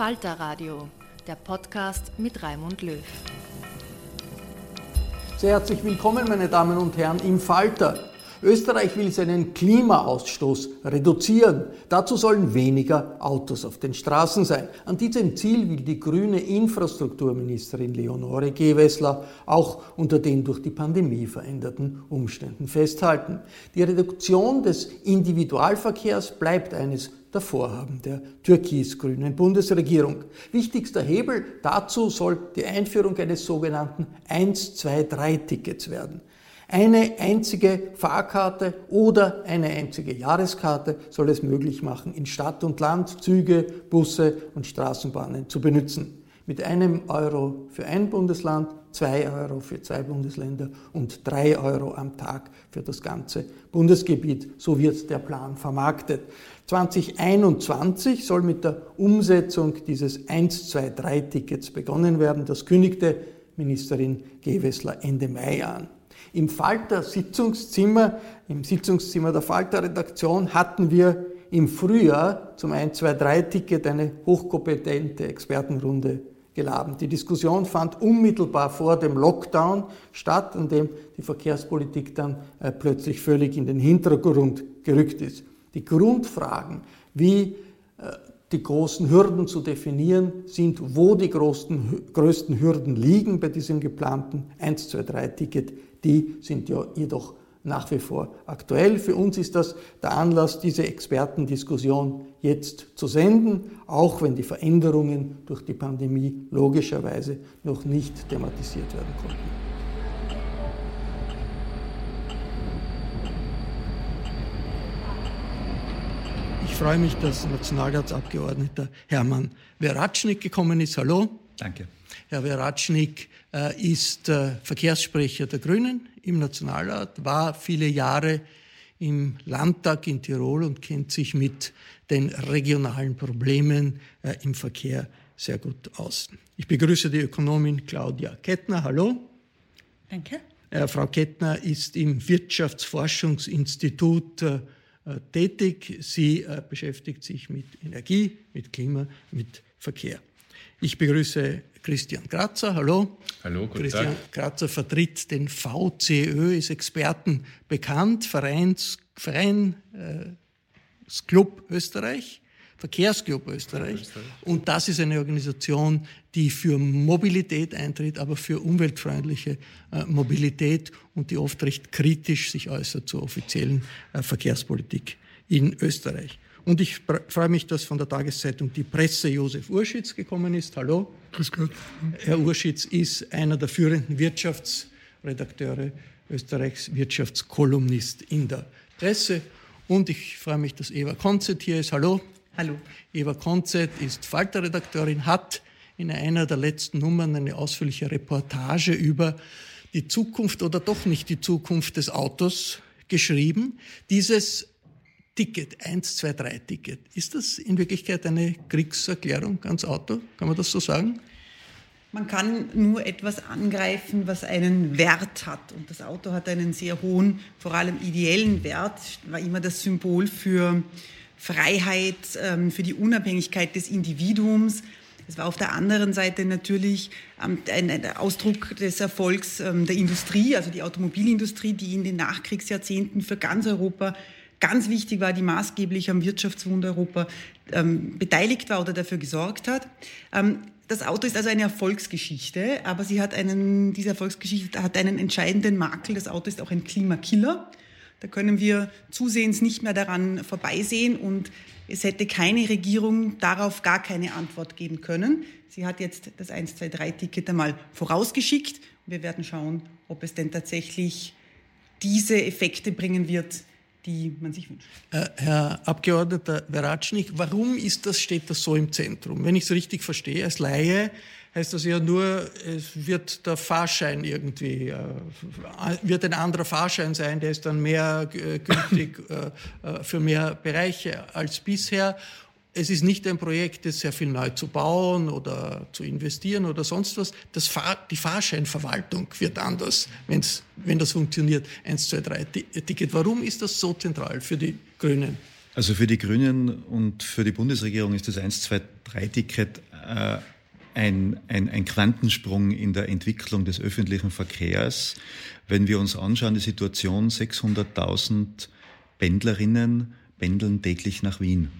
Falter Radio, der Podcast mit Raimund Löw. Sehr herzlich willkommen, meine Damen und Herren, im Falter. Österreich will seinen Klimaausstoß reduzieren. Dazu sollen weniger Autos auf den Straßen sein. An diesem Ziel will die grüne Infrastrukturministerin Leonore Gewessler auch unter den durch die Pandemie veränderten Umständen festhalten. Die Reduktion des Individualverkehrs bleibt eines der Vorhaben der türkis-grünen Bundesregierung. Wichtigster Hebel dazu soll die Einführung eines sogenannten 1-2-3-Tickets werden. Eine einzige Fahrkarte oder eine einzige Jahreskarte soll es möglich machen, in Stadt und Land Züge, Busse und Straßenbahnen zu benutzen. Mit einem Euro für ein Bundesland, zwei Euro für zwei Bundesländer und drei Euro am Tag für das ganze Bundesgebiet. So wird der Plan vermarktet. 2021 soll mit der Umsetzung dieses 1-2-3-Tickets begonnen werden. Das kündigte Ministerin Gewessler Ende Mai an. Im Falter Sitzungszimmer, im Sitzungszimmer der Falter Redaktion hatten wir im Frühjahr zum 1-2-3-Ticket eine hochkompetente Expertenrunde geladen. Die Diskussion fand unmittelbar vor dem Lockdown statt, an dem die Verkehrspolitik dann äh, plötzlich völlig in den Hintergrund gerückt ist. Die Grundfragen, wie äh, die großen Hürden zu definieren sind, wo die größten, größten Hürden liegen bei diesem geplanten 1-2-3-Ticket, die sind ja jedoch nach wie vor aktuell. Für uns ist das der Anlass, diese Expertendiskussion jetzt zu senden, auch wenn die Veränderungen durch die Pandemie logischerweise noch nicht thematisiert werden konnten. Freue mich, dass Nationalratsabgeordneter Hermann Veratschnik gekommen ist. Hallo. Danke. Herr Veratschnik äh, ist äh, Verkehrssprecher der Grünen im Nationalrat, war viele Jahre im Landtag in Tirol und kennt sich mit den regionalen Problemen äh, im Verkehr sehr gut aus. Ich begrüße die Ökonomin Claudia Kettner. Hallo. Danke. Frau Kettner ist im Wirtschaftsforschungsinstitut tätig. Sie beschäftigt sich mit Energie, mit Klima, mit Verkehr. Ich begrüße Christian Kratzer. Hallo. Hallo, guten Christian Tag. Kratzer vertritt den VCÖ, ist Experten bekannt, Vereins, Verein, äh, Club Österreich. Verkehrsclub Österreich. Und das ist eine Organisation, die für Mobilität eintritt, aber für umweltfreundliche äh, Mobilität und die oft recht kritisch sich äußert zur offiziellen äh, Verkehrspolitik in Österreich. Und ich freue mich, dass von der Tageszeitung die Presse Josef Urschitz gekommen ist. Hallo. Grüß Gott. Herr Urschitz ist einer der führenden Wirtschaftsredakteure Österreichs, Wirtschaftskolumnist in der Presse. Und ich freue mich, dass Eva Konzett hier ist. Hallo. Hallo. Eva Konzett ist Falterredakteurin, hat in einer der letzten Nummern eine ausführliche Reportage über die Zukunft oder doch nicht die Zukunft des Autos geschrieben. Dieses Ticket, 123-Ticket, ist das in Wirklichkeit eine Kriegserklärung ans Auto? Kann man das so sagen? Man kann nur etwas angreifen, was einen Wert hat. Und das Auto hat einen sehr hohen, vor allem ideellen Wert, war immer das Symbol für Freiheit, ähm, für die Unabhängigkeit des Individuums. Es war auf der anderen Seite natürlich ähm, ein Ausdruck des Erfolgs ähm, der Industrie, also die Automobilindustrie, die in den Nachkriegsjahrzehnten für ganz Europa ganz wichtig war, die maßgeblich am Wirtschaftswunder Europa beteiligt war oder dafür gesorgt hat. Das Auto ist also eine Erfolgsgeschichte, aber sie hat einen, diese Erfolgsgeschichte hat einen entscheidenden Makel. Das Auto ist auch ein Klimakiller. Da können wir zusehends nicht mehr daran vorbeisehen und es hätte keine Regierung darauf gar keine Antwort geben können. Sie hat jetzt das 123-Ticket einmal vorausgeschickt. Wir werden schauen, ob es denn tatsächlich diese Effekte bringen wird, die man sich wünscht. Äh, Herr Abgeordneter Veratschnik, warum ist das, steht das so im Zentrum? Wenn ich es richtig verstehe, als Laie heißt das ja nur, es wird der Fahrschein irgendwie, äh, wird ein anderer Fahrschein sein, der ist dann mehr äh, gültig äh, äh, für mehr Bereiche als bisher es ist nicht ein Projekt, das sehr viel neu zu bauen oder zu investieren oder sonst was. Das Fahr die Fahrscheinverwaltung wird anders, wenn's, wenn das funktioniert. 1, 2, 3 Ticket. Warum ist das so zentral für die Grünen? Also für die Grünen und für die Bundesregierung ist das 1, 2, 3 Ticket äh, ein, ein, ein Quantensprung in der Entwicklung des öffentlichen Verkehrs. Wenn wir uns anschauen, die Situation, 600.000 Pendlerinnen pendeln täglich nach Wien.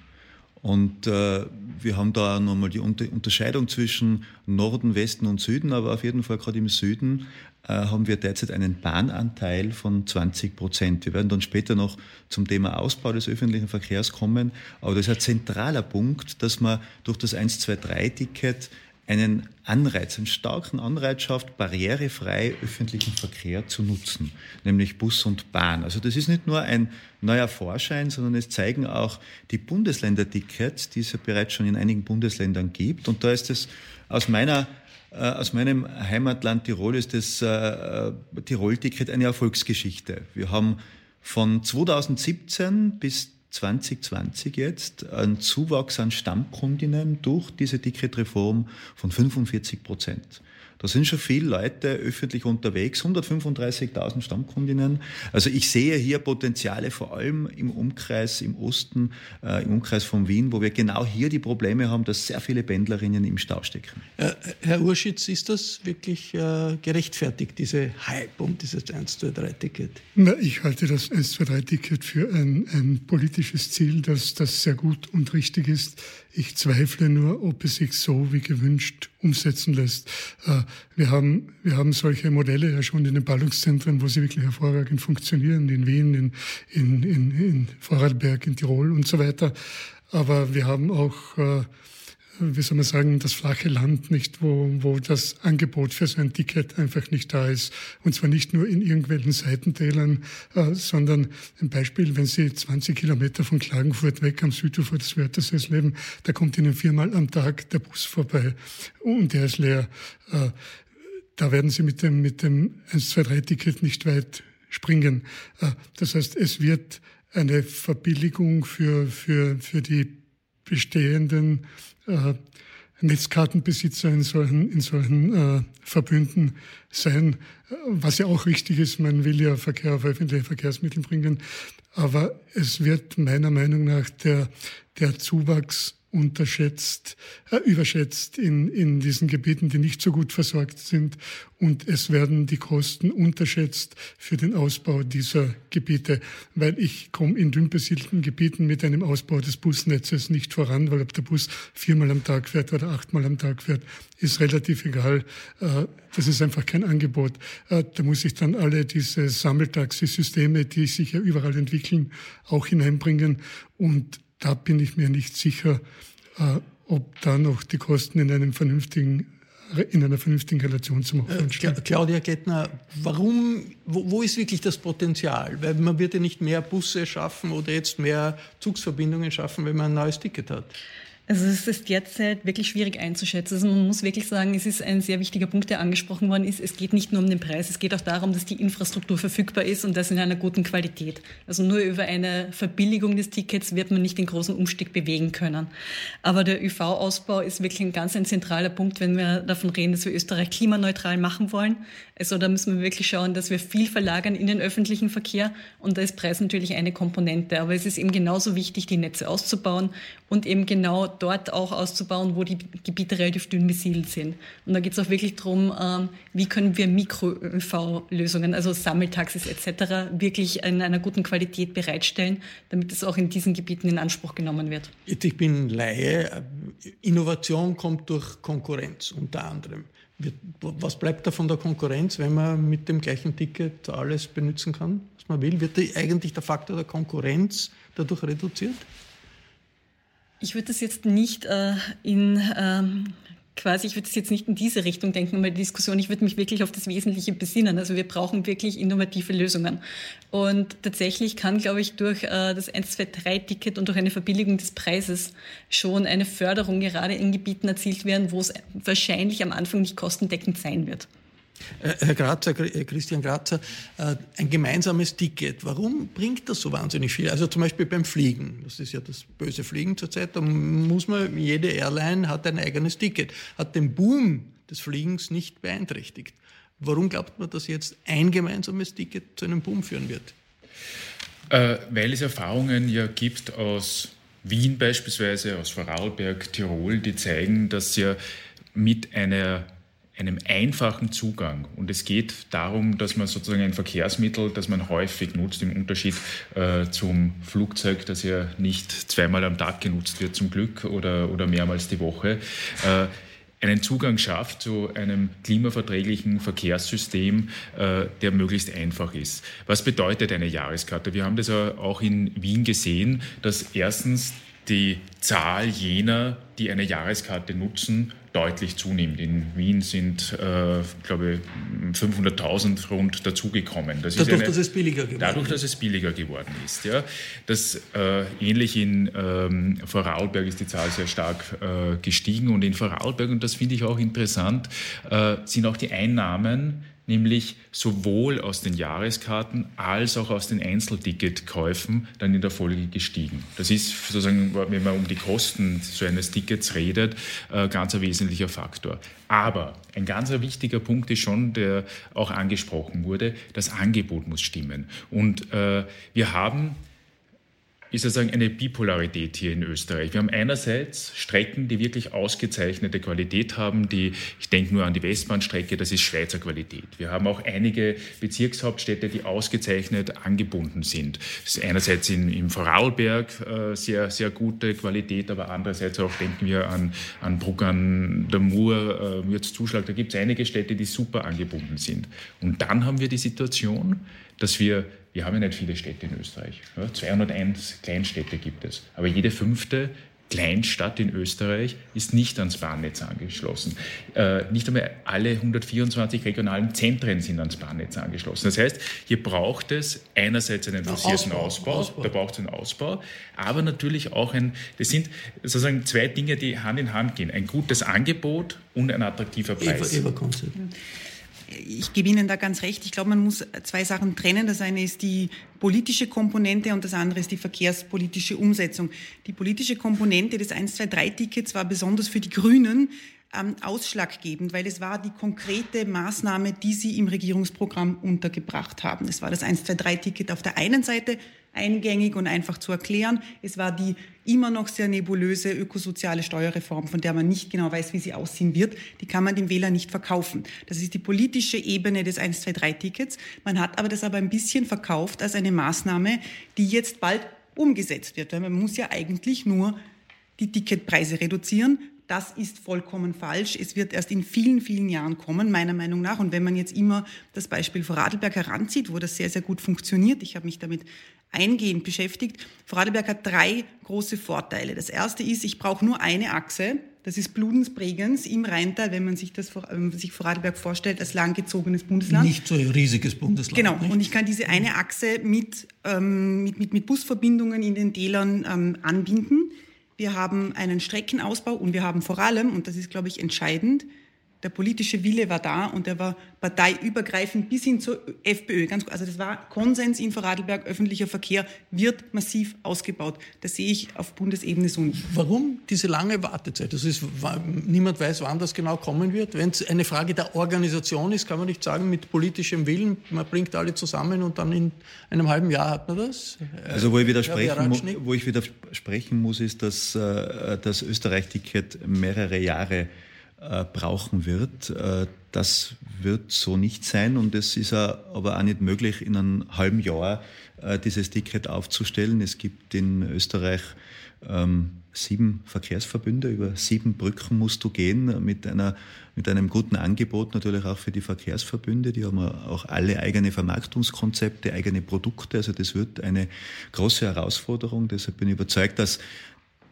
Und äh, wir haben da nochmal die Unterscheidung zwischen Norden, Westen und Süden, aber auf jeden Fall gerade im Süden äh, haben wir derzeit einen Bahnanteil von 20 Prozent. Wir werden dann später noch zum Thema Ausbau des öffentlichen Verkehrs kommen, aber das ist ein zentraler Punkt, dass man durch das 123-Ticket einen Anreiz, einen starken Anreiz schafft, barrierefrei öffentlichen Verkehr zu nutzen, nämlich Bus und Bahn. Also das ist nicht nur ein neuer Vorschein, sondern es zeigen auch die Bundesländertickets, die es ja bereits schon in einigen Bundesländern gibt. Und da ist es aus meiner äh, aus meinem Heimatland Tirol ist das äh, Tirol-Ticket eine Erfolgsgeschichte. Wir haben von 2017 bis 2020 jetzt einen Zuwachs an Stammkundinnen durch diese Ticketreform von 45 Prozent. Da sind schon viele Leute öffentlich unterwegs, 135.000 Stammkundinnen. Also ich sehe hier Potenziale vor allem im Umkreis im Osten, äh, im Umkreis von Wien, wo wir genau hier die Probleme haben, dass sehr viele Pendlerinnen im Stau stecken. Äh, Herr Urschitz, ist das wirklich äh, gerechtfertigt, diese Hype um dieses 1-2-3-Ticket? Ich halte das 1-2-3-Ticket für ein, ein politisches Ziel, das, das sehr gut und richtig ist. Ich zweifle nur, ob es sich so wie gewünscht umsetzen lässt. Äh, wir haben, wir haben solche Modelle ja schon in den Ballungszentren, wo sie wirklich hervorragend funktionieren, in Wien, in, in, in, in Vorarlberg, in Tirol und so weiter. Aber wir haben auch äh, wie soll man sagen, das flache Land nicht, wo, wo das Angebot für so ein Ticket einfach nicht da ist. Und zwar nicht nur in irgendwelchen Seitentälern, äh, sondern ein Beispiel, wenn Sie 20 Kilometer von Klagenfurt weg am Südufer des Wörthersees leben, da kommt Ihnen viermal am Tag der Bus vorbei und der ist leer. Äh, da werden Sie mit dem, mit dem 1-2-3-Ticket nicht weit springen. Äh, das heißt, es wird eine Verbilligung für, für, für die bestehenden äh, Netzkartenbesitzer in solchen, in solchen äh, Verbünden sein, was ja auch richtig ist. Man will ja Verkehr auf öffentliche Verkehrsmittel bringen. Aber es wird meiner Meinung nach der, der Zuwachs unterschätzt, äh, überschätzt in, in diesen Gebieten, die nicht so gut versorgt sind. Und es werden die Kosten unterschätzt für den Ausbau dieser Gebiete, weil ich komme in dünn besiedelten Gebieten mit einem Ausbau des Busnetzes nicht voran, weil ob der Bus viermal am Tag fährt oder achtmal am Tag fährt, ist relativ egal. Äh, das ist einfach kein Angebot. Äh, da muss ich dann alle diese Sammeltaxisysteme, die sich ja überall entwickeln, auch hineinbringen. Und da bin ich mir nicht sicher, äh, ob da noch die Kosten in einem vernünftigen in einer vernünftigen Relation zum Aufwand stehen. Äh, Claudia Gettner, warum, wo, wo, ist wirklich das Potenzial? Weil man wird ja nicht mehr Busse schaffen oder jetzt mehr Zugsverbindungen schaffen, wenn man ein neues Ticket hat. Also es ist derzeit wirklich schwierig einzuschätzen. Also man muss wirklich sagen, es ist ein sehr wichtiger Punkt, der angesprochen worden ist. Es geht nicht nur um den Preis, es geht auch darum, dass die Infrastruktur verfügbar ist und das in einer guten Qualität. Also nur über eine Verbilligung des Tickets wird man nicht den großen Umstieg bewegen können. Aber der ÖV-Ausbau ist wirklich ein ganz ein zentraler Punkt, wenn wir davon reden, dass wir Österreich klimaneutral machen wollen. Also da müssen wir wirklich schauen, dass wir viel verlagern in den öffentlichen Verkehr und da ist Preis natürlich eine Komponente. Aber es ist eben genauso wichtig, die Netze auszubauen und eben genau dort auch auszubauen, wo die Gebiete relativ dünn besiedelt sind. Und da geht es auch wirklich darum, ähm, wie können wir Mikro-ÖV-Lösungen, also Sammeltaxis etc., wirklich in einer guten Qualität bereitstellen, damit es auch in diesen Gebieten in Anspruch genommen wird. Ich bin Laie. Innovation kommt durch Konkurrenz unter anderem. Was bleibt da von der Konkurrenz, wenn man mit dem gleichen Ticket alles benutzen kann, was man will? Wird eigentlich der Faktor der Konkurrenz dadurch reduziert? Ich würde das jetzt nicht äh, in ähm, quasi, ich würde das jetzt nicht in diese Richtung denken, weil die Diskussion, ich würde mich wirklich auf das Wesentliche besinnen. Also wir brauchen wirklich innovative Lösungen. Und tatsächlich kann, glaube ich, durch äh, das 1-2-3-Ticket und durch eine Verbilligung des Preises schon eine Förderung gerade in Gebieten erzielt werden, wo es wahrscheinlich am Anfang nicht kostendeckend sein wird. Äh, Herr Grazer, äh, Christian Grazer, äh, ein gemeinsames Ticket, warum bringt das so wahnsinnig viel? Also zum Beispiel beim Fliegen, das ist ja das böse Fliegen zurzeit, da muss man, jede Airline hat ein eigenes Ticket, hat den Boom des Fliegens nicht beeinträchtigt. Warum glaubt man, dass jetzt ein gemeinsames Ticket zu einem Boom führen wird? Äh, weil es Erfahrungen ja gibt aus Wien beispielsweise, aus Vorarlberg, Tirol, die zeigen, dass ja mit einer einem einfachen Zugang. Und es geht darum, dass man sozusagen ein Verkehrsmittel, das man häufig nutzt, im Unterschied äh, zum Flugzeug, das ja nicht zweimal am Tag genutzt wird, zum Glück, oder, oder mehrmals die Woche, äh, einen Zugang schafft zu einem klimaverträglichen Verkehrssystem, äh, der möglichst einfach ist. Was bedeutet eine Jahreskarte? Wir haben das auch in Wien gesehen, dass erstens die Zahl jener, die eine Jahreskarte nutzen, deutlich zunimmt. In Wien sind, äh, glaube ich, 500.000 rund dazugekommen. Das dadurch, eine, dass es billiger geworden Dadurch, dass es billiger geworden ist. Ja. Das, äh, ähnlich in ähm, Vorarlberg ist die Zahl sehr stark äh, gestiegen und in Vorarlberg, und das finde ich auch interessant, äh, sind auch die Einnahmen nämlich sowohl aus den Jahreskarten als auch aus den Einzelticketkäufen dann in der Folge gestiegen. Das ist sozusagen, wenn man um die Kosten so eines Tickets redet, äh, ganz ein wesentlicher Faktor. Aber ein ganz wichtiger Punkt ist schon, der auch angesprochen wurde, das Angebot muss stimmen. Und äh, wir haben ist sozusagen eine Bipolarität hier in Österreich. Wir haben einerseits Strecken, die wirklich ausgezeichnete Qualität haben, die, ich denke nur an die Westbahnstrecke, das ist Schweizer Qualität. Wir haben auch einige Bezirkshauptstädte, die ausgezeichnet angebunden sind. Einerseits in, im Vorarlberg äh, sehr, sehr gute Qualität, aber andererseits auch denken wir an, an Bruck an der Mur, äh, Zuschlag, da gibt es einige Städte, die super angebunden sind. Und dann haben wir die Situation, dass wir wir haben ja nicht viele Städte in Österreich. Ja, 201 Kleinstädte gibt es. Aber jede fünfte Kleinstadt in Österreich ist nicht ans Bahnnetz angeschlossen. Äh, nicht einmal alle 124 regionalen Zentren sind ans Bahnnetz angeschlossen. Das heißt, hier braucht es einerseits einen forcierten Ausbau, Ausbau, Ausbau, da braucht es einen Ausbau, aber natürlich auch ein, das sind sozusagen zwei Dinge, die Hand in Hand gehen. Ein gutes Angebot und ein attraktiver Preis. Eva, Eva ich gebe Ihnen da ganz recht. Ich glaube, man muss zwei Sachen trennen. Das eine ist die politische Komponente und das andere ist die verkehrspolitische Umsetzung. Die politische Komponente des 1, 2, 3 Tickets war besonders für die Grünen ähm, ausschlaggebend, weil es war die konkrete Maßnahme, die Sie im Regierungsprogramm untergebracht haben. Es war das 123-Ticket auf der einen Seite eingängig und einfach zu erklären. Es war die immer noch sehr nebulöse ökosoziale Steuerreform, von der man nicht genau weiß, wie sie aussehen wird. Die kann man dem Wähler nicht verkaufen. Das ist die politische Ebene des 123-Tickets. Man hat aber das aber ein bisschen verkauft als eine Maßnahme, die jetzt bald umgesetzt wird. Weil man muss ja eigentlich nur die Ticketpreise reduzieren. Das ist vollkommen falsch. Es wird erst in vielen, vielen Jahren kommen, meiner Meinung nach. Und wenn man jetzt immer das Beispiel Vorarlberg heranzieht, wo das sehr, sehr gut funktioniert, ich habe mich damit eingehend beschäftigt. Vorarlberg hat drei große Vorteile. Das erste ist, ich brauche nur eine Achse. Das ist Bludens-Bregenz im Rheintal, wenn man sich das wenn sich Vorarlberg vorstellt als langgezogenes Bundesland. Nicht so ein riesiges Bundesland. Genau. Nicht? Und ich kann diese eine Achse mit, ähm, mit, mit, mit Busverbindungen in den Tälern ähm, anbinden. Wir haben einen Streckenausbau und wir haben vor allem, und das ist, glaube ich, entscheidend, der politische Wille war da und der war parteiübergreifend bis hin zur FPÖ. Ganz, also das war Konsens in Vorarlberg, öffentlicher Verkehr wird massiv ausgebaut. Das sehe ich auf Bundesebene so nicht. Warum diese lange Wartezeit? Das ist, niemand weiß, wann das genau kommen wird. Wenn es eine Frage der Organisation ist, kann man nicht sagen, mit politischem Willen, man bringt alle zusammen und dann in einem halben Jahr hat man das. Also wo ich widersprechen, wo ich widersprechen muss, ist, dass äh, das Österreich-Ticket mehrere Jahre äh, brauchen wird. Äh, das wird so nicht sein und es ist aber auch nicht möglich, in einem halben Jahr äh, dieses Ticket aufzustellen. Es gibt in Österreich ähm, sieben Verkehrsverbünde, über sieben Brücken musst du gehen mit, einer, mit einem guten Angebot natürlich auch für die Verkehrsverbünde. Die haben auch alle eigene Vermarktungskonzepte, eigene Produkte. Also das wird eine große Herausforderung. Deshalb bin ich überzeugt, dass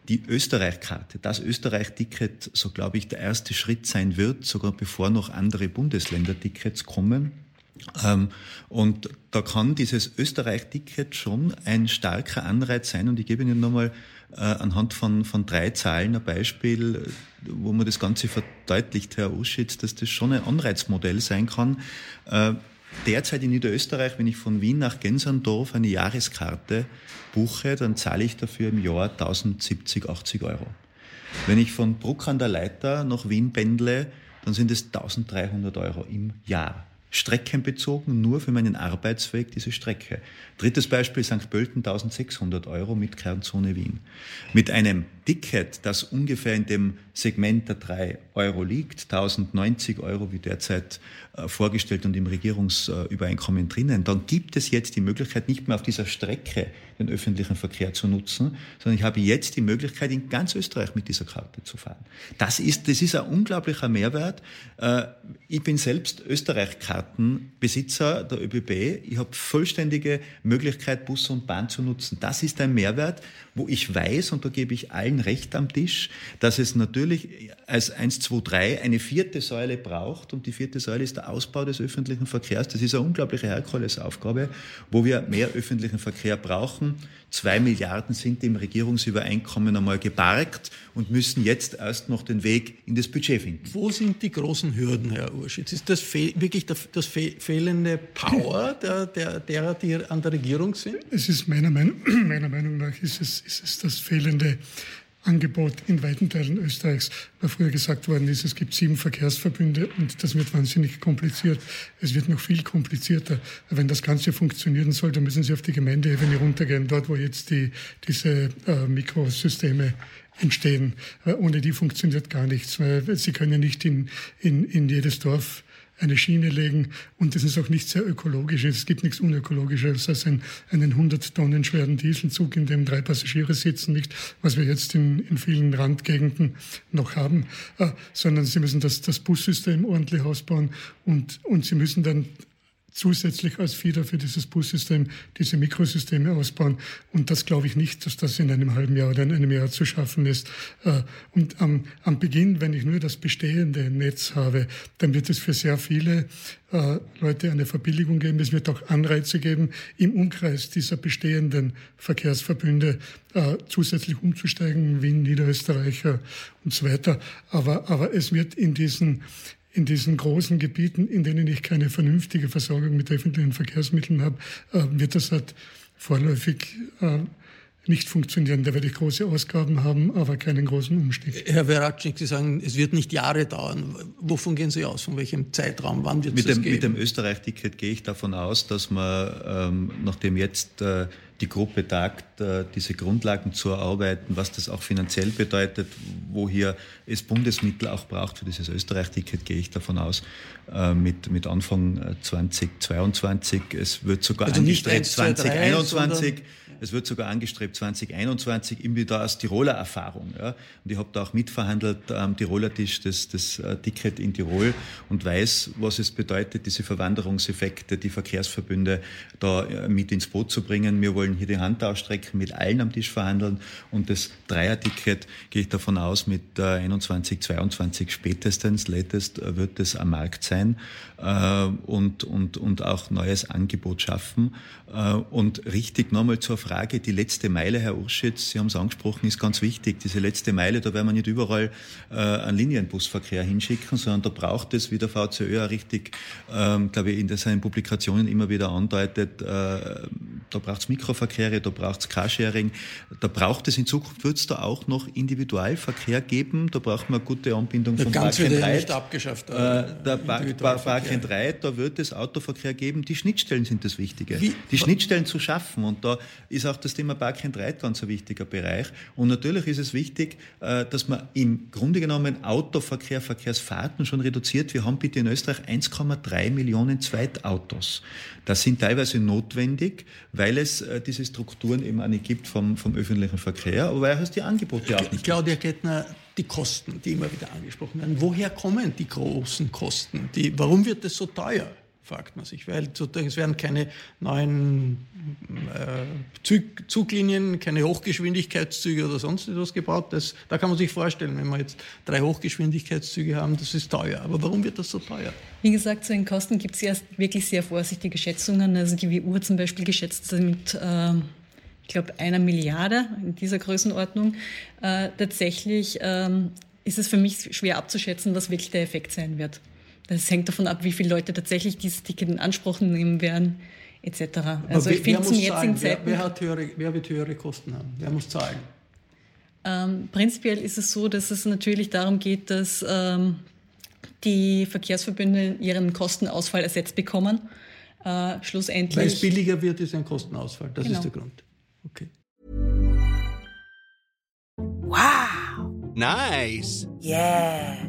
die Österreich-Karte, das Österreich-Ticket, so glaube ich, der erste Schritt sein wird, sogar bevor noch andere Bundesländer-Tickets kommen. Ähm, und da kann dieses Österreich-Ticket schon ein starker Anreiz sein. Und ich gebe Ihnen nochmal äh, anhand von, von drei Zahlen ein Beispiel, wo man das Ganze verdeutlicht, Herr Uschitz, dass das schon ein Anreizmodell sein kann. Äh, derzeit in Niederösterreich, wenn ich von Wien nach Gensandorf eine Jahreskarte buche, dann zahle ich dafür im Jahr 1070, 80 Euro. Wenn ich von Bruck an der Leiter nach Wien pendle, dann sind es 1300 Euro im Jahr streckenbezogen nur für meinen Arbeitsweg diese Strecke. Drittes Beispiel St. Pölten 1600 Euro mit Kernzone Wien. Mit einem Ticket, das ungefähr in dem Segment der drei Euro liegt, 1090 Euro wie derzeit äh, vorgestellt und im Regierungsübereinkommen drinnen, dann gibt es jetzt die Möglichkeit, nicht mehr auf dieser Strecke den öffentlichen Verkehr zu nutzen, sondern ich habe jetzt die Möglichkeit, in ganz Österreich mit dieser Karte zu fahren. Das ist, das ist ein unglaublicher Mehrwert. Äh, ich bin selbst Österreich-Kartenbesitzer der ÖBB. Ich habe vollständige Möglichkeit, Bus und Bahn zu nutzen. Das ist ein Mehrwert, wo ich weiß, und da gebe ich allen recht am Tisch, dass es natürlich als 1, 2, 3 eine vierte Säule braucht. Und die vierte Säule ist der Ausbau des öffentlichen Verkehrs. Das ist eine unglaubliche Herkulesaufgabe, wo wir mehr öffentlichen Verkehr brauchen. Zwei Milliarden sind im Regierungsübereinkommen einmal geparkt und müssen jetzt erst noch den Weg in das Budget finden. Wo sind die großen Hürden, Herr Urschitz? Ist das wirklich das fehlende Power der, der, derer, die an der Regierung sind? Es ist meiner Meinung, meiner Meinung nach ist es, ist es das fehlende Angebot in weiten Teilen Österreichs, weil früher gesagt worden ist, es gibt sieben Verkehrsverbünde und das wird wahnsinnig kompliziert. Es wird noch viel komplizierter. Wenn das Ganze funktionieren soll, dann müssen Sie auf die Gemeindeebene runtergehen, dort wo jetzt die, diese äh, Mikrosysteme entstehen. Äh, ohne die funktioniert gar nichts, weil Sie können nicht in, in, in jedes Dorf eine Schiene legen und das ist auch nicht sehr ökologisch. Es gibt nichts unökologisches als ein, einen 100 Tonnen schweren Dieselzug, in dem drei Passagiere sitzen, nicht was wir jetzt in, in vielen Randgegenden noch haben, äh, sondern sie müssen das, das Bussystem ordentlich ausbauen und, und sie müssen dann zusätzlich als Feeder für dieses Bussystem diese Mikrosysteme ausbauen. Und das glaube ich nicht, dass das in einem halben Jahr oder in einem Jahr zu schaffen ist. Äh, und am, am Beginn, wenn ich nur das bestehende Netz habe, dann wird es für sehr viele äh, Leute eine Verbilligung geben. Es wird auch Anreize geben, im Umkreis dieser bestehenden Verkehrsverbünde äh, zusätzlich umzusteigen, Wien, Niederösterreicher und so weiter. Aber, aber es wird in diesen in diesen großen Gebieten, in denen ich keine vernünftige Versorgung mit öffentlichen Verkehrsmitteln habe, äh, wird das halt vorläufig äh, nicht funktionieren. Da werde ich große Ausgaben haben, aber keinen großen Umstieg. Herr Veratschnik, Sie sagen, es wird nicht Jahre dauern. Wovon gehen Sie aus? Von welchem Zeitraum? Wann wird es dem, geben? Mit dem Österreich-Ticket gehe ich davon aus, dass man, ähm, nachdem jetzt äh, die Gruppe tagt, äh, diese Grundlagen zu erarbeiten, was das auch finanziell bedeutet, wo hier es Bundesmittel auch braucht für dieses Österreich-Ticket, gehe ich davon aus, äh, mit, mit Anfang 2022. Äh, es wird sogar also angestrebt 2021. Es wird sogar angestrebt 2021, irgendwie da aus Tiroler Erfahrung. Ja. Und ich habe da auch mitverhandelt am Tiroler Tisch das, das Ticket in Tirol und weiß, was es bedeutet, diese Verwanderungseffekte, die Verkehrsverbünde da mit ins Boot zu bringen. Wir wollen hier die Hand ausstrecken, mit allen am Tisch verhandeln und das Dreier-Ticket gehe ich davon aus, mit äh, 21, 22 spätestens, latest äh, wird es am Markt sein äh, und, und, und auch neues Angebot schaffen. Äh, und richtig nochmal zur Frage, die letzte Meile, Herr Urschitz, Sie haben es angesprochen, ist ganz wichtig. Diese letzte Meile, da werden wir nicht überall äh, einen Linienbusverkehr hinschicken, sondern da braucht es, wie der VCÖ auch richtig, ähm, glaube ich, in seinen Publikationen immer wieder andeutet, äh, da braucht es Mikroverkehre, da braucht es Carsharing, da braucht es in Zukunft, wird es da auch noch Individualverkehr geben, da braucht man eine gute Anbindung von Park and Ride. nicht abgeschafft. Äh, der Park, Park and Ride, da wird es Autoverkehr geben, die Schnittstellen sind das Wichtige. Wie? Die Schnittstellen zu schaffen und da ist auch das Thema Park and Ride ganz ein wichtiger Bereich. Und natürlich ist es wichtig, äh, dass man im Grunde genommen Autoverkehr, Verkehrsfahrten schon reduziert. Wir haben bitte in Österreich 1,3 Millionen Zweitautos. Das sind teilweise notwendig, weil es äh, diese Strukturen eben auch nicht gibt vom, vom öffentlichen Verkehr, aber weil es die Angebote auch nicht Claudia Kettner, die Kosten, die immer wieder angesprochen werden. Woher kommen die großen Kosten? Die, warum wird es so teuer? Fragt man sich, weil es werden keine neuen äh, Zug, Zuglinien, keine Hochgeschwindigkeitszüge oder sonst etwas gebaut. Das, da kann man sich vorstellen, wenn wir jetzt drei Hochgeschwindigkeitszüge haben, das ist teuer. Aber warum wird das so teuer? Wie gesagt, zu den Kosten gibt es erst wirklich sehr vorsichtige Schätzungen. Also die WU zum Beispiel geschätzt mit, äh, ich glaube, einer Milliarde in dieser Größenordnung. Äh, tatsächlich ähm, ist es für mich schwer abzuschätzen, was wirklich der Effekt sein wird. Das hängt davon ab, wie viele Leute tatsächlich dieses Ticket in Anspruch nehmen werden, etc. Also ich finde zum jetzigen Zeitpunkt. Wer, wer, hat höhere, wer wird höhere Kosten haben? Wer muss zahlen? Ähm, prinzipiell ist es so, dass es natürlich darum geht, dass ähm, die Verkehrsverbünde ihren Kostenausfall ersetzt bekommen. Äh, schlussendlich. Weil es billiger wird, ist ein Kostenausfall. Das genau. ist der Grund. Okay. Wow. Nice. Yeah.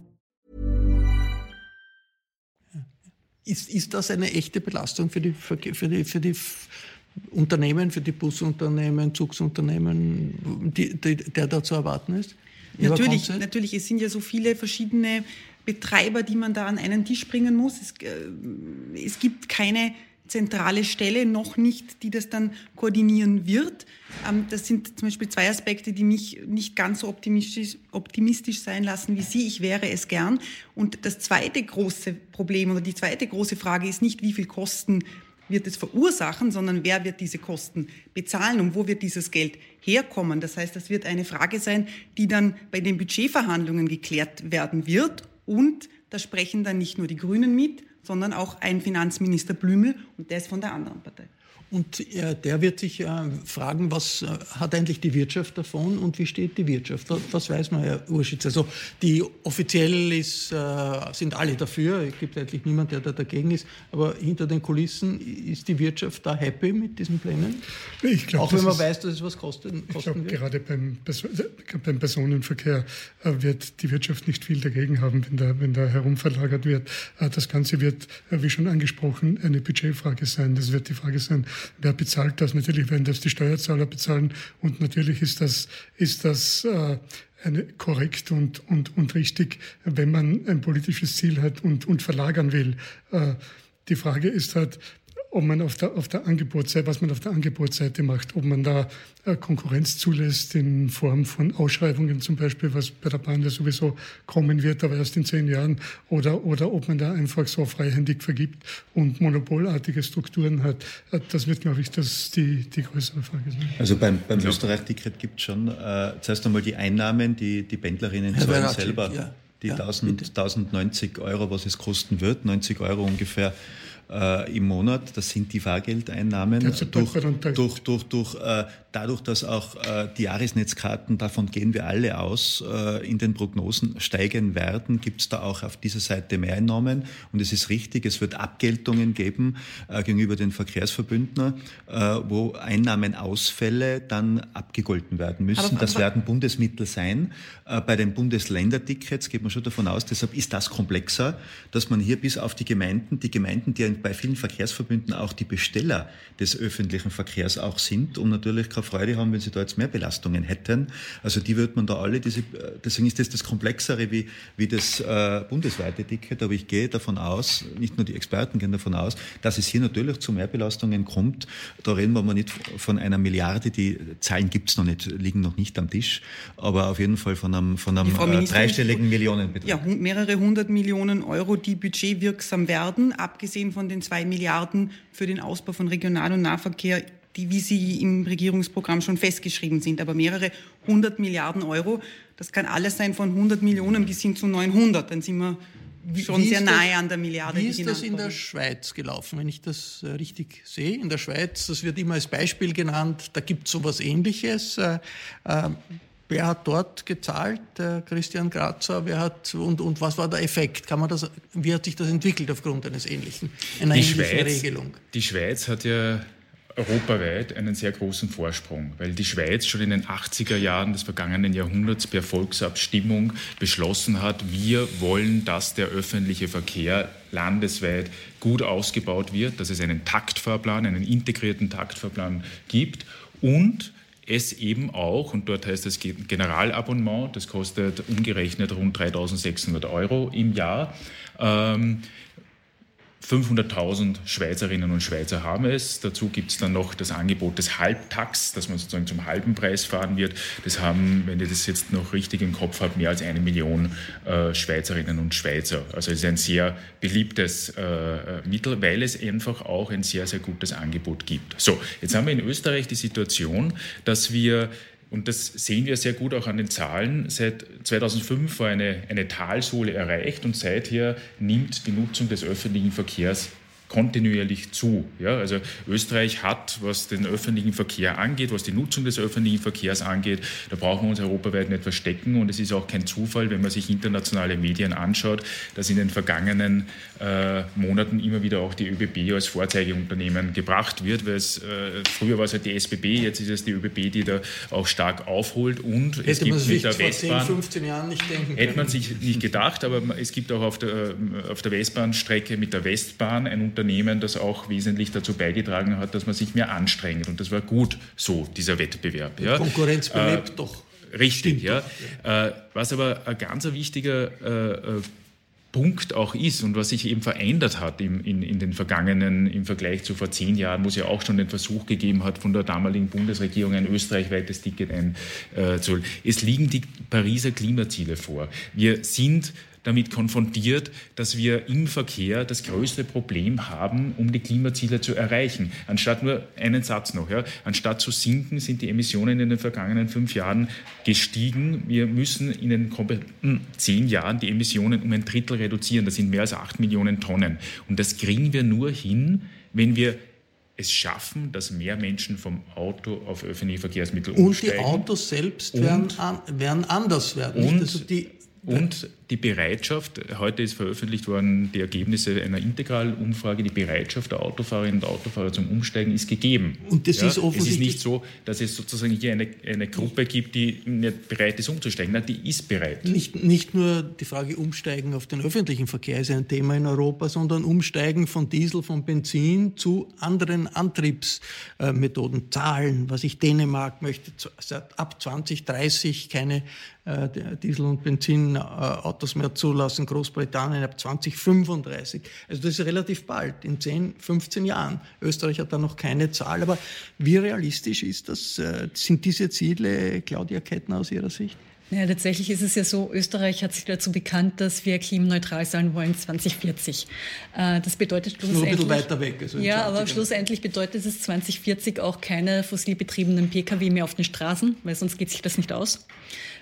Ist, ist das eine echte Belastung für die, für die, für die Unternehmen, für die Busunternehmen, Zugsunternehmen, die, die, der da zu erwarten ist? Natürlich, natürlich. Es sind ja so viele verschiedene Betreiber, die man da an einen Tisch bringen muss. Es, äh, es gibt keine zentrale Stelle noch nicht, die das dann koordinieren wird. Ähm, das sind zum Beispiel zwei Aspekte, die mich nicht ganz so optimistisch, optimistisch sein lassen wie Sie. Ich wäre es gern. Und das zweite große Problem oder die zweite große Frage ist nicht, wie viel Kosten wird es verursachen, sondern wer wird diese Kosten bezahlen und wo wird dieses Geld herkommen. Das heißt, das wird eine Frage sein, die dann bei den Budgetverhandlungen geklärt werden wird. Und da sprechen dann nicht nur die Grünen mit, sondern auch ein Finanzminister Blümel und der ist von der anderen Partei. Und äh, der wird sich äh, fragen, was äh, hat eigentlich die Wirtschaft davon und wie steht die Wirtschaft? Was weiß man, Herr Urschitz? Also die offiziell ist, sind alle dafür, es gibt eigentlich niemand, der da dagegen ist, aber hinter den Kulissen ist die Wirtschaft da happy mit diesen Plänen? Ich glaub, Auch wenn man ist, weiß, dass es was kosten ich glaub, wird? Gerade beim, beim Personenverkehr wird die Wirtschaft nicht viel dagegen haben, wenn da, wenn da herumverlagert wird. Das Ganze wird, wie schon angesprochen, eine Budgetfrage sein. Das wird die Frage sein, wer bezahlt das? Natürlich werden das die Steuerzahler bezahlen und natürlich ist das, ist das äh, eine, korrekt und, und, und richtig, wenn man ein politisches Ziel hat und, und verlagern will. Äh, die Frage ist halt, ob man auf der, auf der Angebotsseite, was man auf der Angebotsseite macht, ob man da äh, Konkurrenz zulässt in Form von Ausschreibungen zum Beispiel, was bei der Bahn ja sowieso kommen wird, aber erst in zehn Jahren, oder, oder ob man da einfach so freihändig vergibt und monopolartige Strukturen hat. Äh, das wird, glaube ich, das die, die größere Frage sein. Also beim, beim ja. Österreich-Ticket gibt es schon äh, zuerst einmal die Einnahmen, die die Pendlerinnen zahlen selber. Ja. Die ja, 1000, 1090 Euro, was es kosten wird, 90 Euro ungefähr äh, im Monat. Das sind die Fahrgeldeinnahmen. Durch, durch, durch, durch, äh, dadurch, dass auch äh, die Jahresnetzkarten, davon gehen wir alle aus, äh, in den Prognosen steigen werden, gibt es da auch auf dieser Seite Mehreinnahmen. Und es ist richtig, es wird Abgeltungen geben äh, gegenüber den Verkehrsverbündner, äh, wo Einnahmenausfälle dann abgegolten werden müssen. Aber, das werden Bundesmittel sein. Bei den Bundesländertickets geht man schon davon aus, deshalb ist das komplexer, dass man hier bis auf die Gemeinden, die Gemeinden, die bei vielen Verkehrsverbünden auch die Besteller des öffentlichen Verkehrs auch sind und natürlich keine Freude haben, wenn sie da jetzt mehr Belastungen hätten. Also die wird man da alle, diese, deswegen ist das das Komplexere wie, wie das äh, bundesweite Ticket, aber ich gehe davon aus, nicht nur die Experten gehen davon aus, dass es hier natürlich zu Mehrbelastungen kommt. Da reden wir mal nicht von einer Milliarde, die Zahlen gibt es noch nicht, liegen noch nicht am Tisch, aber auf jeden Fall von einem, von einem äh, dreistelligen Millionenbetrag. Ja, mehrere hundert Millionen Euro, die budgetwirksam werden, abgesehen von den zwei Milliarden für den Ausbau von Regional- und Nahverkehr, die, wie sie im Regierungsprogramm schon festgeschrieben sind, aber mehrere hundert Milliarden Euro. Das kann alles sein von 100 Millionen bis hin zu 900. Dann sind wir schon sehr nahe das, an der Milliarde. Wie ist das in der Schweiz gelaufen, wenn ich das äh, richtig sehe? In der Schweiz, das wird immer als Beispiel genannt, da gibt es sowas Ähnliches. Wer hat dort gezahlt? Christian Grazer, wer hat und, und was war der Effekt? Kann man das, wie hat sich das entwickelt aufgrund eines ähnlichen, einer die ähnlichen Schweiz, Regelung? Die Schweiz hat ja europaweit einen sehr großen Vorsprung, weil die Schweiz schon in den 80er Jahren des vergangenen Jahrhunderts per Volksabstimmung beschlossen hat, wir wollen, dass der öffentliche Verkehr landesweit gut ausgebaut wird, dass es einen Taktfahrplan, einen integrierten Taktfahrplan gibt und es eben auch, und dort heißt es Generalabonnement, das kostet umgerechnet rund 3600 Euro im Jahr, ähm, 500.000 Schweizerinnen und Schweizer haben es. Dazu gibt es dann noch das Angebot des Halbtax, dass man sozusagen zum halben Preis fahren wird. Das haben, wenn ich das jetzt noch richtig im Kopf habe, mehr als eine Million äh, Schweizerinnen und Schweizer. Also es ist ein sehr beliebtes äh, Mittel, weil es einfach auch ein sehr, sehr gutes Angebot gibt. So, jetzt haben wir in Österreich die Situation, dass wir und das sehen wir sehr gut auch an den Zahlen. Seit 2005 war eine, eine Talsohle erreicht und seither nimmt die Nutzung des öffentlichen Verkehrs kontinuierlich zu. Ja, also Österreich hat, was den öffentlichen Verkehr angeht, was die Nutzung des öffentlichen Verkehrs angeht, da brauchen wir uns europaweit nicht verstecken. Und es ist auch kein Zufall, wenn man sich internationale Medien anschaut, dass in den vergangenen äh, Monaten immer wieder auch die ÖBB als Vorzeigeunternehmen gebracht wird, weil es, äh, früher war es halt die SBB, jetzt ist es die ÖBB, die da auch stark aufholt. Und Hätte es gibt man sich mit der Westbahn, 10, 15 Jahren nicht denken können. Hätte man sich nicht gedacht, aber es gibt auch auf der, auf der Westbahnstrecke mit der Westbahn ein Unternehmen, Unternehmen, das auch wesentlich dazu beigetragen hat, dass man sich mehr anstrengt. Und das war gut so, dieser Wettbewerb. Ja. Konkurrenz belebt äh, doch. Richtig, ja. ja. Äh, was aber ein ganz wichtiger äh, äh, Punkt auch ist und was sich eben verändert hat im, in, in den vergangenen, im Vergleich zu vor zehn Jahren, wo es ja auch schon den Versuch gegeben hat, von der damaligen Bundesregierung ein österreichweites Ticket einzuholen. Äh, es liegen die Pariser Klimaziele vor. Wir sind damit konfrontiert, dass wir im Verkehr das größte Problem haben, um die Klimaziele zu erreichen. Anstatt nur einen Satz noch, ja, anstatt zu sinken, sind die Emissionen in den vergangenen fünf Jahren gestiegen. Wir müssen in den kommenden zehn Jahren die Emissionen um ein Drittel reduzieren. Das sind mehr als acht Millionen Tonnen. Und das kriegen wir nur hin, wenn wir es schaffen, dass mehr Menschen vom Auto auf öffentliche Verkehrsmittel umsteigen. Und die Autos selbst werden, an, werden anders werden. Und also die und die Bereitschaft, heute ist veröffentlicht worden, die Ergebnisse einer Integralumfrage, die Bereitschaft der Autofahrerinnen und Autofahrer zum Umsteigen ist gegeben. Und das ja, ist offensichtlich... Es ist nicht so, dass es sozusagen hier eine, eine Gruppe gibt, die nicht bereit ist umzusteigen. Nein, die ist bereit. Nicht, nicht nur die Frage Umsteigen auf den öffentlichen Verkehr ist ein Thema in Europa, sondern Umsteigen von Diesel, von Benzin zu anderen Antriebsmethoden. Zahlen, was ich Dänemark möchte, ab 2030 keine äh, Diesel- und Benzinautos Autos mehr zulassen, Großbritannien ab 2035. Also das ist relativ bald, in 10, 15 Jahren. Österreich hat da noch keine Zahl, aber wie realistisch ist das? Äh, sind diese Ziele, Claudia Kettner, aus Ihrer Sicht? Ja, tatsächlich ist es ja so, Österreich hat sich dazu bekannt, dass wir klimaneutral sein wollen 2040. Äh, das bedeutet schlussendlich... Nur ein bisschen weiter weg. Also ja, aber schlussendlich bedeutet es 2040 auch keine fossilbetriebenen Pkw mehr auf den Straßen, weil sonst geht sich das nicht aus.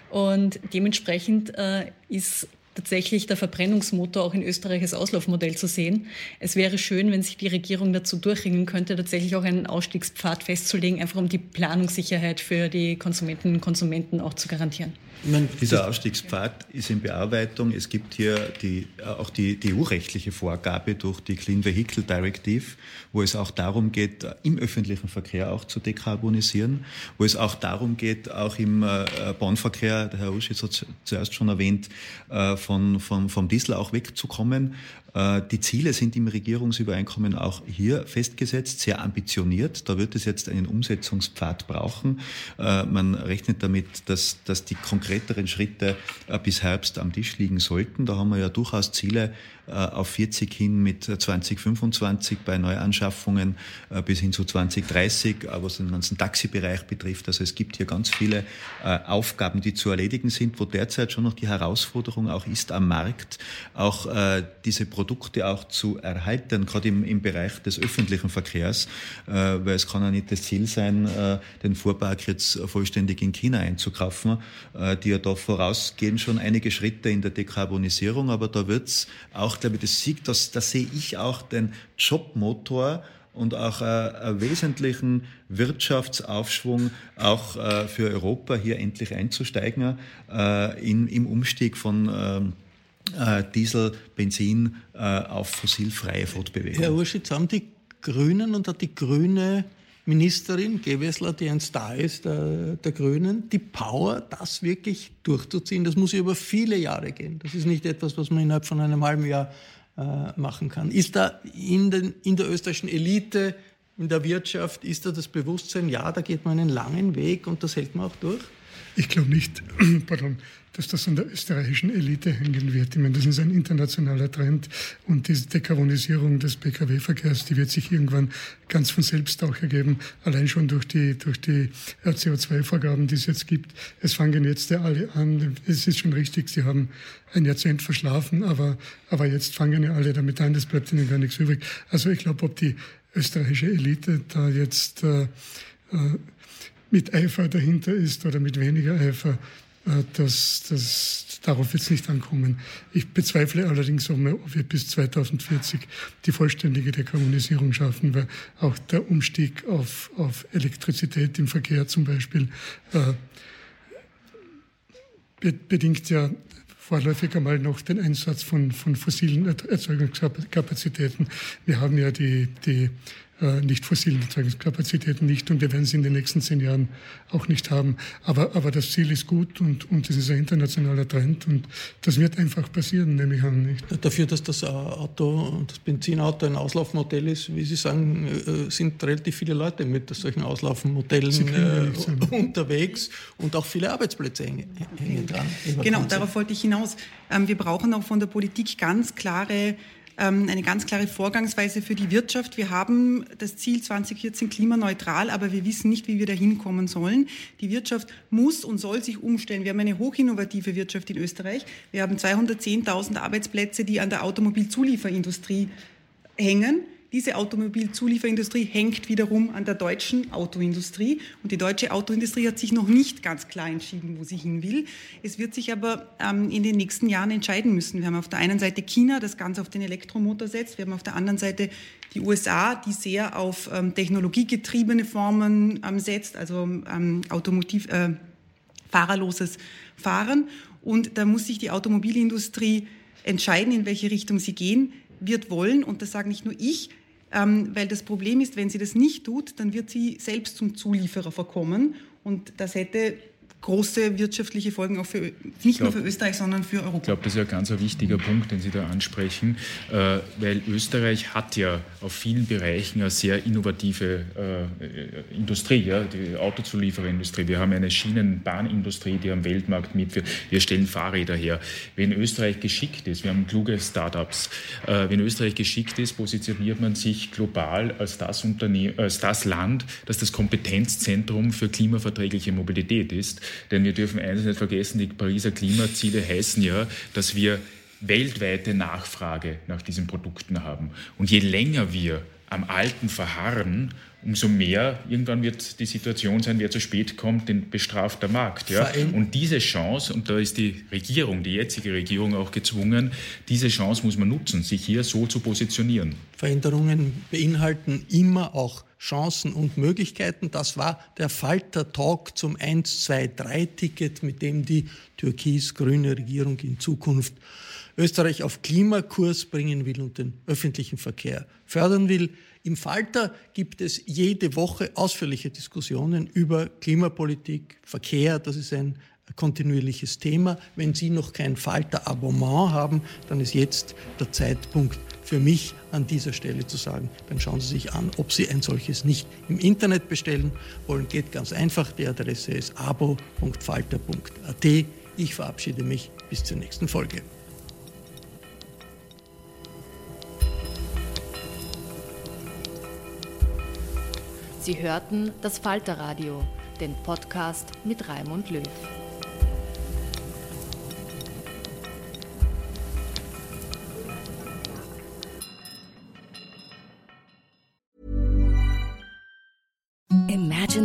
Und dementsprechend äh, ist tatsächlich der Verbrennungsmotor auch in Österreich als Auslaufmodell zu sehen. Es wäre schön, wenn sich die Regierung dazu durchringen könnte, tatsächlich auch einen Ausstiegspfad festzulegen, einfach um die Planungssicherheit für die Konsumentinnen und Konsumenten auch zu garantieren. Meine, Dieser Ausstiegspfad ist in Bearbeitung. Es gibt hier die, auch die, die EU-rechtliche Vorgabe durch die Clean Vehicle Directive, wo es auch darum geht, im öffentlichen Verkehr auch zu dekarbonisieren, wo es auch darum geht, auch im äh, Bahnverkehr, der Herr Uschitz hat zuerst schon erwähnt, äh, von, von, vom Diesel auch wegzukommen. Äh, die Ziele sind im Regierungsübereinkommen auch hier festgesetzt, sehr ambitioniert. Da wird es jetzt einen Umsetzungspfad brauchen. Äh, man rechnet damit, dass, dass die konkreteren Schritte äh, bis Herbst am Tisch liegen sollten. Da haben wir ja durchaus Ziele auf 40 hin mit 2025 bei Neuanschaffungen bis hin zu 2030, was den ganzen Taxibereich betrifft. Also es gibt hier ganz viele Aufgaben, die zu erledigen sind, wo derzeit schon noch die Herausforderung auch ist am Markt, auch diese Produkte auch zu erhalten, gerade im, im Bereich des öffentlichen Verkehrs, äh, weil es kann ja nicht das Ziel sein, äh, den Fuhrpark jetzt vollständig in China einzukaufen, äh, die ja da vorausgehen schon einige Schritte in der Dekarbonisierung, aber da wird es auch, glaube ich, das sieht, das, da sehe ich auch den Jobmotor, und auch äh, einen wesentlichen Wirtschaftsaufschwung auch äh, für Europa hier endlich einzusteigen äh, in, im Umstieg von ähm, äh, Diesel, Benzin äh, auf fossilfreie Fortbewegung. Herr Urschitz, haben die Grünen und hat die grüne Ministerin Gewessler, die ein Star ist der, der, Grünen, die Power, das wirklich durchzuziehen. Das muss über viele Jahre gehen. Das ist nicht etwas, was man innerhalb von einem halben Jahr äh, machen kann. Ist da in, den, in der österreichischen Elite, in der Wirtschaft, ist da das Bewusstsein, ja, da geht man einen langen Weg und das hält man auch durch? Ich glaube nicht, pardon, dass das an der österreichischen Elite hängen wird. Ich meine, das ist ein internationaler Trend und diese Dekarbonisierung des Pkw-Verkehrs, die wird sich irgendwann ganz von selbst auch ergeben, allein schon durch die, durch die CO2-Vorgaben, die es jetzt gibt. Es fangen jetzt ja alle an. Es ist schon richtig, sie haben ein Jahrzehnt verschlafen, aber, aber jetzt fangen ja alle damit an, es bleibt ihnen gar nichts übrig. Also ich glaube, ob die österreichische Elite da jetzt äh, äh, mit Eifer dahinter ist oder mit weniger Eifer, äh, das, das, darauf es nicht ankommen. Ich bezweifle allerdings, ob wir bis 2040 die vollständige Dekarbonisierung schaffen, weil auch der Umstieg auf, auf Elektrizität im Verkehr zum Beispiel äh, bedingt ja vorläufig einmal noch den Einsatz von, von fossilen Erzeugungskapazitäten. Wir haben ja die, die nicht fossilen Erzeugungskapazitäten nicht und wir werden sie in den nächsten zehn Jahren auch nicht haben. Aber, aber das Ziel ist gut und, und das ist ein internationaler Trend und das wird einfach passieren, nehme ich an. Nicht? Dafür, dass das Auto, das Benzinauto ein Auslaufmodell ist, wie Sie sagen, äh, sind relativ viele Leute mit solchen Auslaufmodellen äh, unterwegs und auch viele Arbeitsplätze hängen, hängen dran. Genau, darauf wollte ich hinaus. Ähm, wir brauchen auch von der Politik ganz klare eine ganz klare Vorgangsweise für die Wirtschaft. Wir haben das Ziel 2014 klimaneutral, aber wir wissen nicht, wie wir da hinkommen sollen. Die Wirtschaft muss und soll sich umstellen. Wir haben eine hochinnovative Wirtschaft in Österreich. Wir haben 210.000 Arbeitsplätze, die an der Automobilzulieferindustrie hängen. Diese Automobilzulieferindustrie hängt wiederum an der deutschen Autoindustrie. Und die deutsche Autoindustrie hat sich noch nicht ganz klar entschieden, wo sie hin will. Es wird sich aber ähm, in den nächsten Jahren entscheiden müssen. Wir haben auf der einen Seite China, das ganz auf den Elektromotor setzt. Wir haben auf der anderen Seite die USA, die sehr auf ähm, technologiegetriebene Formen ähm, setzt, also ähm, Automotiv, äh, fahrerloses Fahren. Und da muss sich die Automobilindustrie entscheiden, in welche Richtung sie gehen wird wollen, und das sage nicht nur ich, ähm, weil das Problem ist, wenn sie das nicht tut, dann wird sie selbst zum Zulieferer verkommen und das hätte große wirtschaftliche Folgen auch für, nicht glaub, nur für Österreich, sondern für Europa. Ich glaube, das ist ein ganz wichtiger Punkt, den Sie da ansprechen, äh, weil Österreich hat ja auf vielen Bereichen eine sehr innovative äh, Industrie, ja, die Autozuliefererindustrie. Wir haben eine Schienenbahnindustrie, die am Weltmarkt mitwirkt. Wir stellen Fahrräder her. Wenn Österreich geschickt ist, wir haben kluge Startups, äh, wenn Österreich geschickt ist, positioniert man sich global als das, Unternehmen, als das Land, das das Kompetenzzentrum für klimaverträgliche Mobilität ist. Denn wir dürfen eines nicht vergessen, die Pariser Klimaziele heißen ja, dass wir weltweite Nachfrage nach diesen Produkten haben. Und je länger wir am Alten verharren, umso mehr irgendwann wird die Situation sein, wer zu spät kommt, den bestraft der Markt. Ja? Und diese Chance, und da ist die Regierung, die jetzige Regierung auch gezwungen, diese Chance muss man nutzen, sich hier so zu positionieren. Veränderungen beinhalten immer auch Chancen und Möglichkeiten. Das war der Falter-Talk zum 1-2-3-Ticket, mit dem die türkis-grüne Regierung in Zukunft Österreich auf Klimakurs bringen will und den öffentlichen Verkehr fördern will. Im Falter gibt es jede Woche ausführliche Diskussionen über Klimapolitik, Verkehr. Das ist ein kontinuierliches Thema. Wenn Sie noch kein Falter-Abonnement haben, dann ist jetzt der Zeitpunkt für mich an dieser Stelle zu sagen, dann schauen Sie sich an, ob Sie ein solches nicht im Internet bestellen wollen. Geht ganz einfach. Die Adresse ist abo.falter.at. Ich verabschiede mich bis zur nächsten Folge. Sie hörten das Falterradio, den Podcast mit Raimund Löw.